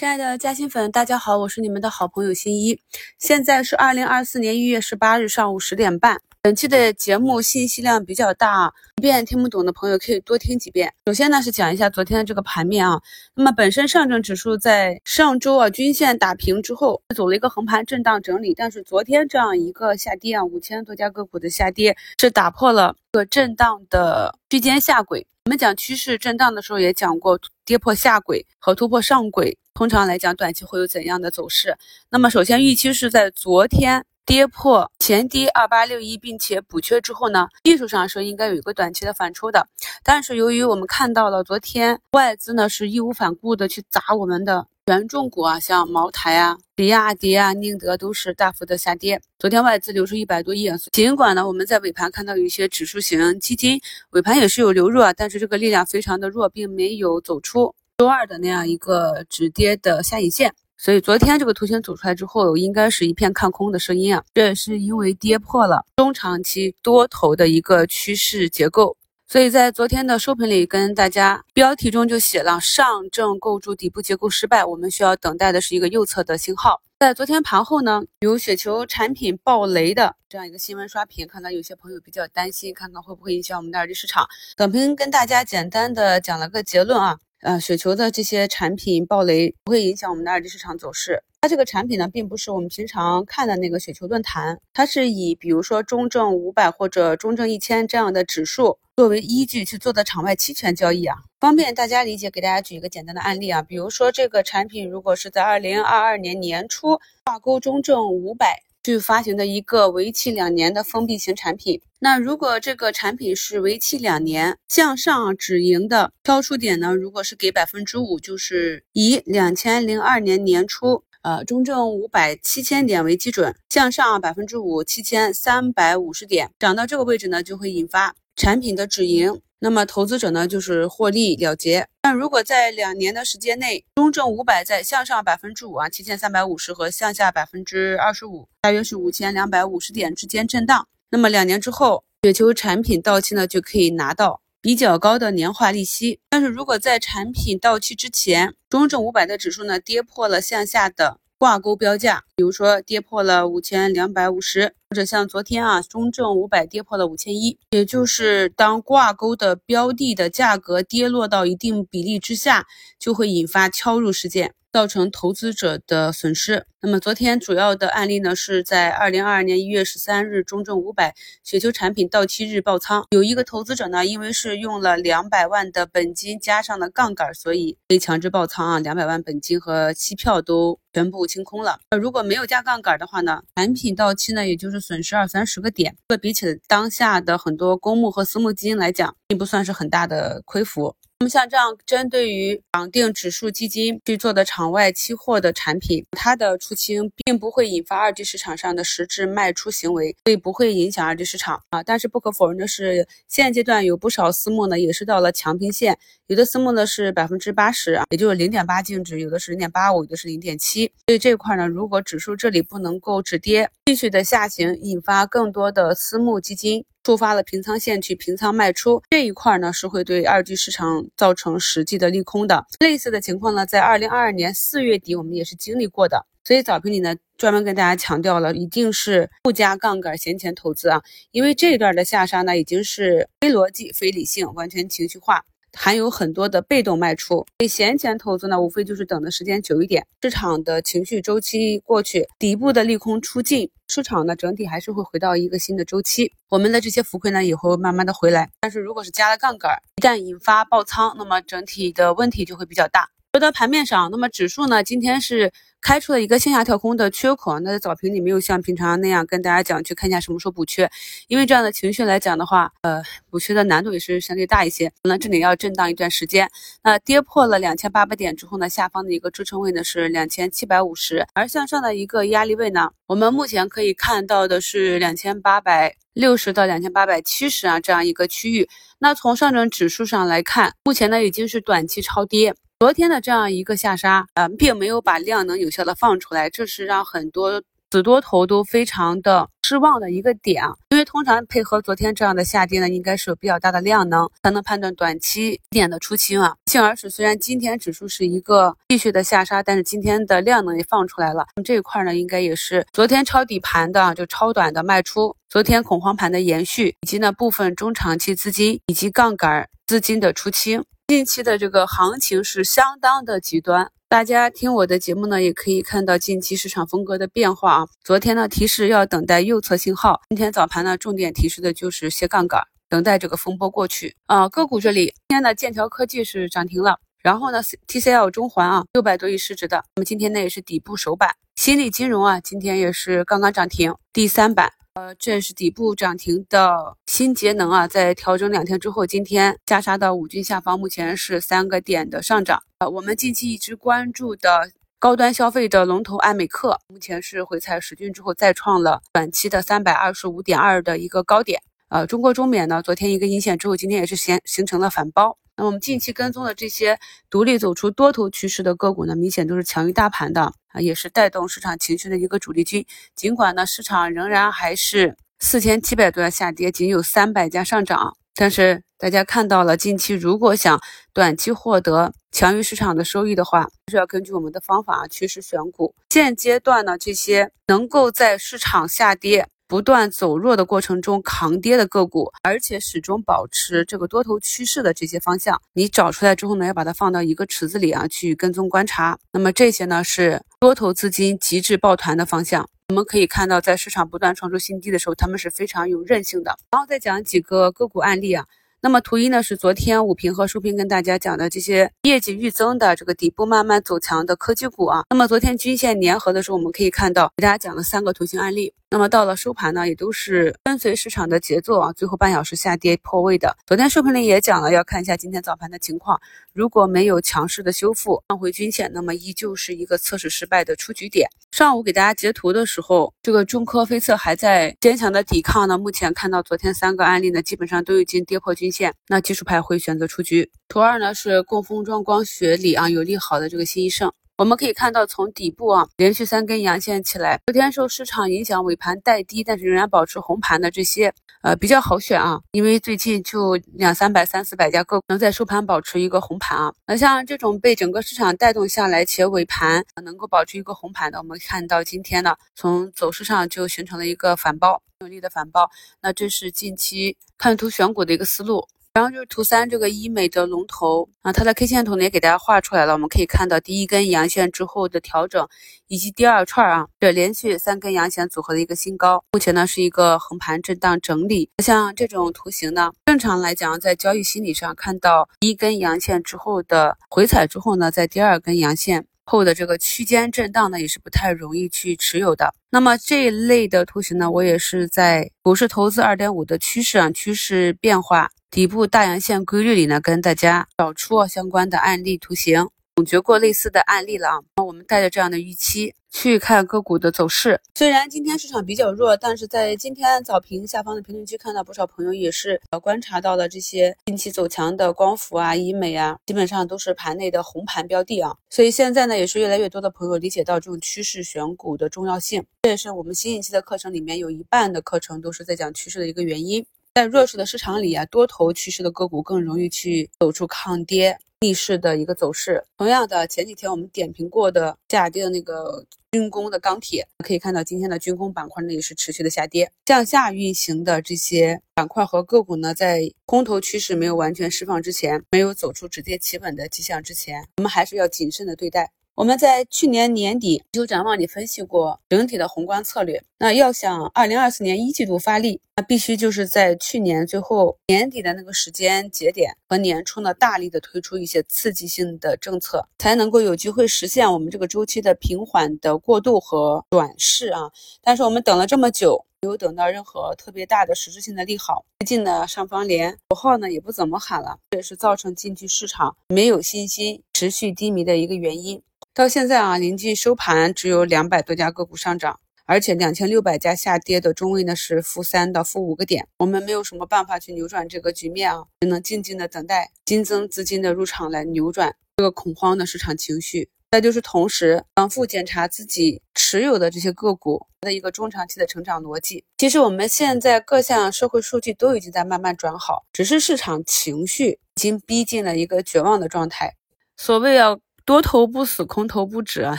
亲爱的嘉兴粉，大家好，我是你们的好朋友新一。现在是二零二四年一月十八日上午十点半。本期的节目信息量比较大啊，一遍听不懂的朋友可以多听几遍。首先呢是讲一下昨天的这个盘面啊，那么本身上证指数在上周啊均线打平之后，走了一个横盘震荡整理，但是昨天这样一个下跌啊，五千多家个股的下跌是打破了个震荡的区间下轨。我们讲趋势震荡的时候也讲过，跌破下轨和突破上轨，通常来讲短期会有怎样的走势？那么首先预期是在昨天。跌破前低二八六一，并且补缺之后呢，技术上是应该有一个短期的反抽的。但是由于我们看到了昨天外资呢是义无反顾的去砸我们的权重股啊，像茅台啊、比亚迪啊、宁德都是大幅的下跌。昨天外资流出一百多亿，尽管呢我们在尾盘看到有一些指数型基金尾盘也是有流入啊，但是这个力量非常的弱，并没有走出周二的那样一个止跌的下影线。所以昨天这个图形走出来之后，应该是一片看空的声音啊，这也是因为跌破了中长期多头的一个趋势结构。所以在昨天的收评里，跟大家标题中就写了上证构筑底部结构失败，我们需要等待的是一个右侧的信号。在昨天盘后呢，有雪球产品爆雷的这样一个新闻刷屏，看到有些朋友比较担心，看看会不会影响我们的二级市场。等评跟大家简单的讲了个结论啊。呃，雪球的这些产品暴雷不会影响我们的二级市场走势。它这个产品呢，并不是我们平常看的那个雪球论坛，它是以比如说中证五百或者中证一千这样的指数作为依据去做的场外期权交易啊，方便大家理解。给大家举一个简单的案例啊，比如说这个产品如果是在二零二二年年初挂钩中证五百。去发行的一个为期两年的封闭型产品。那如果这个产品是为期两年向上止盈的挑出点呢？如果是给百分之五，就是以两千零二年年初，呃，中证五百七千点为基准，向上百分之五，七千三百五十点，涨到这个位置呢，就会引发产品的止盈。那么投资者呢，就是获利了结。那如果在两年的时间内，中证五百在向上百分之五啊，七千三百五十和向下百分之二十五，大约是五千两百五十点之间震荡。那么两年之后，雪球产品到期呢，就可以拿到比较高的年化利息。但是如果在产品到期之前，中证五百的指数呢，跌破了向下的。挂钩标价，比如说跌破了五千两百五十，或者像昨天啊，中证五百跌破了五千一，也就是当挂钩的标的的价格跌落到一定比例之下，就会引发敲入事件。造成投资者的损失。那么昨天主要的案例呢，是在二零二二年一月十三日，中证五百雪球产品到期日爆仓，有一个投资者呢，因为是用了两百万的本金加上了杠杆，所以被强制爆仓啊，两百万本金和期票都全部清空了。如果没有加杠杆的话呢，产品到期呢，也就是损失二三十个点，这比起当下的很多公募和私募基金来讲，并不算是很大的亏幅。那么像这样针对于绑定指数基金去做的场外期货的产品，它的出清并不会引发二级市场上的实质卖出行为，所以不会影响二级市场啊。但是不可否认的是，现阶段有不少私募呢也是到了强平线，有的私募呢是百分之八十啊，也就是零点八净值，有的是零点八五，有的是零点七。所以这块呢，如果指数这里不能够止跌，继续的下行，引发更多的私募基金。触发了平仓线去平仓卖出这一块呢，是会对二级市场造成实际的利空的。类似的情况呢，在二零二二年四月底我们也是经历过的。所以早评里呢，专门跟大家强调了，一定是不加杠杆闲钱投资啊，因为这一段的下杀呢，已经是非逻辑、非理性、完全情绪化。含有很多的被动卖出，所以闲钱投资呢，无非就是等的时间久一点，市场的情绪周期过去，底部的利空出尽，市场呢整体还是会回到一个新的周期，我们的这些浮亏呢也会慢慢的回来。但是如果是加了杠杆，一旦引发爆仓，那么整体的问题就会比较大。说到盘面上，那么指数呢，今天是。开出了一个线下跳空的缺口，那在早评里没有像平常那样跟大家讲去看一下什么时候补缺，因为这样的情绪来讲的话，呃，补缺的难度也是相对大一些，可能这里要震荡一段时间。那跌破了两千八百点之后呢，下方的一个支撑位呢是两千七百五十，而向上的一个压力位呢，我们目前可以看到的是两千八百六十到两千八百七十啊这样一个区域。那从上证指数上来看，目前呢已经是短期超跌。昨天的这样一个下杀，呃，并没有把量能有效的放出来，这是让很多死多头都非常的。失望的一个点啊，因为通常配合昨天这样的下跌呢，应该是有比较大的量能才能判断短期点的出清啊。幸而是虽然今天指数是一个继续的下杀，但是今天的量能也放出来了。这一块呢，应该也是昨天抄底盘的就超短的卖出，昨天恐慌盘的延续，以及呢部分中长期资金以及杠杆资金的出清。近期的这个行情是相当的极端。大家听我的节目呢，也可以看到近期市场风格的变化啊。昨天呢提示要等待右侧信号，今天早盘呢重点提示的就是斜杠杆，等待这个风波过去啊。个股这里，今天的剑桥科技是涨停了，然后呢 TCL 中环啊六百多亿市值的，那么今天呢也是底部首板。新力金融啊今天也是刚刚涨停第三板。呃，这是底部涨停的新节能啊，在调整两天之后，今天加杀到五均下方，目前是三个点的上涨。呃，我们近期一直关注的高端消费的龙头爱美克，目前是回踩十均之后，再创了短期的三百二十五点二的一个高点。呃，中国中免呢，昨天一个阴线之后，今天也是形形成了反包。那我们近期跟踪的这些独立走出多头趋势的个股呢，明显都是强于大盘的啊，也是带动市场情绪的一个主力军。尽管呢，市场仍然还是四千七百多下跌，仅有三百家上涨，但是大家看到了，近期如果想短期获得强于市场的收益的话，是要根据我们的方法趋势选股。现阶段呢，这些能够在市场下跌。不断走弱的过程中扛跌的个股，而且始终保持这个多头趋势的这些方向，你找出来之后呢，要把它放到一个池子里啊，去跟踪观察。那么这些呢是多头资金极致抱团的方向。我们可以看到，在市场不断创出新低的时候，他们是非常有韧性的。然后再讲几个个股案例啊。那么图一呢是昨天武平和收评跟大家讲的这些业绩预增的这个底部慢慢走强的科技股啊。那么昨天均线粘合的时候，我们可以看到给大家讲了三个图形案例。那么到了收盘呢，也都是跟随市场的节奏啊，最后半小时下跌破位的。昨天收评里也讲了，要看一下今天早盘的情况。如果没有强势的修复放回均线，那么依旧是一个测试失败的出局点。上午给大家截图的时候，这个中科飞测还在坚强的抵抗呢。目前看到昨天三个案例呢，基本上都已经跌破均线，那技术派会选择出局。图二呢是供封装光学里啊有利好的这个新一盛。我们可以看到，从底部啊连续三根阳线起来，昨天受市场影响尾盘带低，但是仍然保持红盘的这些，呃比较好选啊，因为最近就两三百、三四百家个股能在收盘保持一个红盘啊。那像这种被整个市场带动下来且尾盘能够保持一个红盘的，我们看到今天呢，从走势上就形成了一个反包，有力的反包。那这是近期看图选股的一个思路。然后就是图三这个医美的龙头啊，它的 K 线图呢也给大家画出来了。我们可以看到第一根阳线之后的调整，以及第二串啊，这连续三根阳线组合的一个新高。目前呢是一个横盘震荡整理。像这种图形呢，正常来讲在交易心理上看到一根阳线之后的回踩之后呢，在第二根阳线后的这个区间震荡呢，也是不太容易去持有的。那么这一类的图形呢，我也是在股市投资二点五的趋势啊，趋势变化。底部大阳线规律里呢，跟大家找出相关的案例图形，总结过类似的案例了啊。那我们带着这样的预期去看个股的走势。虽然今天市场比较弱，但是在今天早评下方的评论区看到不少朋友也是呃观察到了这些近期走强的光伏啊、医美啊，基本上都是盘内的红盘标的啊。所以现在呢，也是越来越多的朋友理解到这种趋势选股的重要性。这也是我们新一期的课程里面有一半的课程都是在讲趋势的一个原因。在弱势的市场里啊，多头趋势的个股更容易去走出抗跌逆势的一个走势。同样的，前几天我们点评过的下跌的那个军工的钢铁，可以看到今天的军工板块呢也是持续的下跌。向下运行的这些板块和个股呢，在空头趋势没有完全释放之前，没有走出止跌企稳的迹象之前，我们还是要谨慎的对待。我们在去年年底就展望里分析过整体的宏观策略。那要想二零二四年一季度发力，那必须就是在去年最后年底的那个时间节点和年初呢，大力的推出一些刺激性的政策，才能够有机会实现我们这个周期的平缓的过渡和转势啊。但是我们等了这么久，没有等到任何特别大的实质性的利好。最近呢，上方连口号呢也不怎么喊了，这也是造成近期市场没有信心、持续低迷的一个原因。到现在啊，临近收盘，只有两百多家个股上涨，而且两千六百家下跌的中位呢是负三到负五个点。我们没有什么办法去扭转这个局面啊，只能静静的等待新增资金的入场来扭转这个恐慌的市场情绪。再就是同时反复检查自己持。有的这些个股的一个中长期的成长逻辑。其实我们现在各项社会数据都已经在慢慢转好，只是市场情绪已经逼近了一个绝望的状态。所谓要。多头不死，空头不止啊！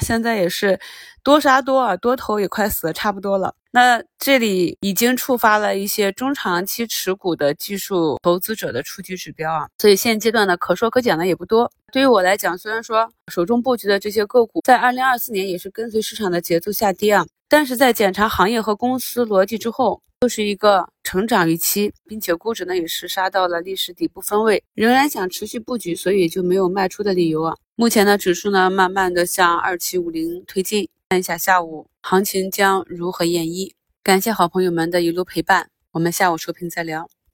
现在也是多杀多啊，多头也快死的差不多了。那这里已经触发了一些中长期持股的技术投资者的出局指标啊，所以现阶段呢，可说可讲的也不多。对于我来讲，虽然说手中布局的这些个股在二零二四年也是跟随市场的节奏下跌啊，但是在检查行业和公司逻辑之后，又是一个成长预期，并且估值呢也是杀到了历史底部分位，仍然想持续布局，所以就没有卖出的理由啊。目前呢，指数呢慢慢的向二七五零推进，看一下下午行情将如何演绎。感谢好朋友们的一路陪伴，我们下午收评再聊。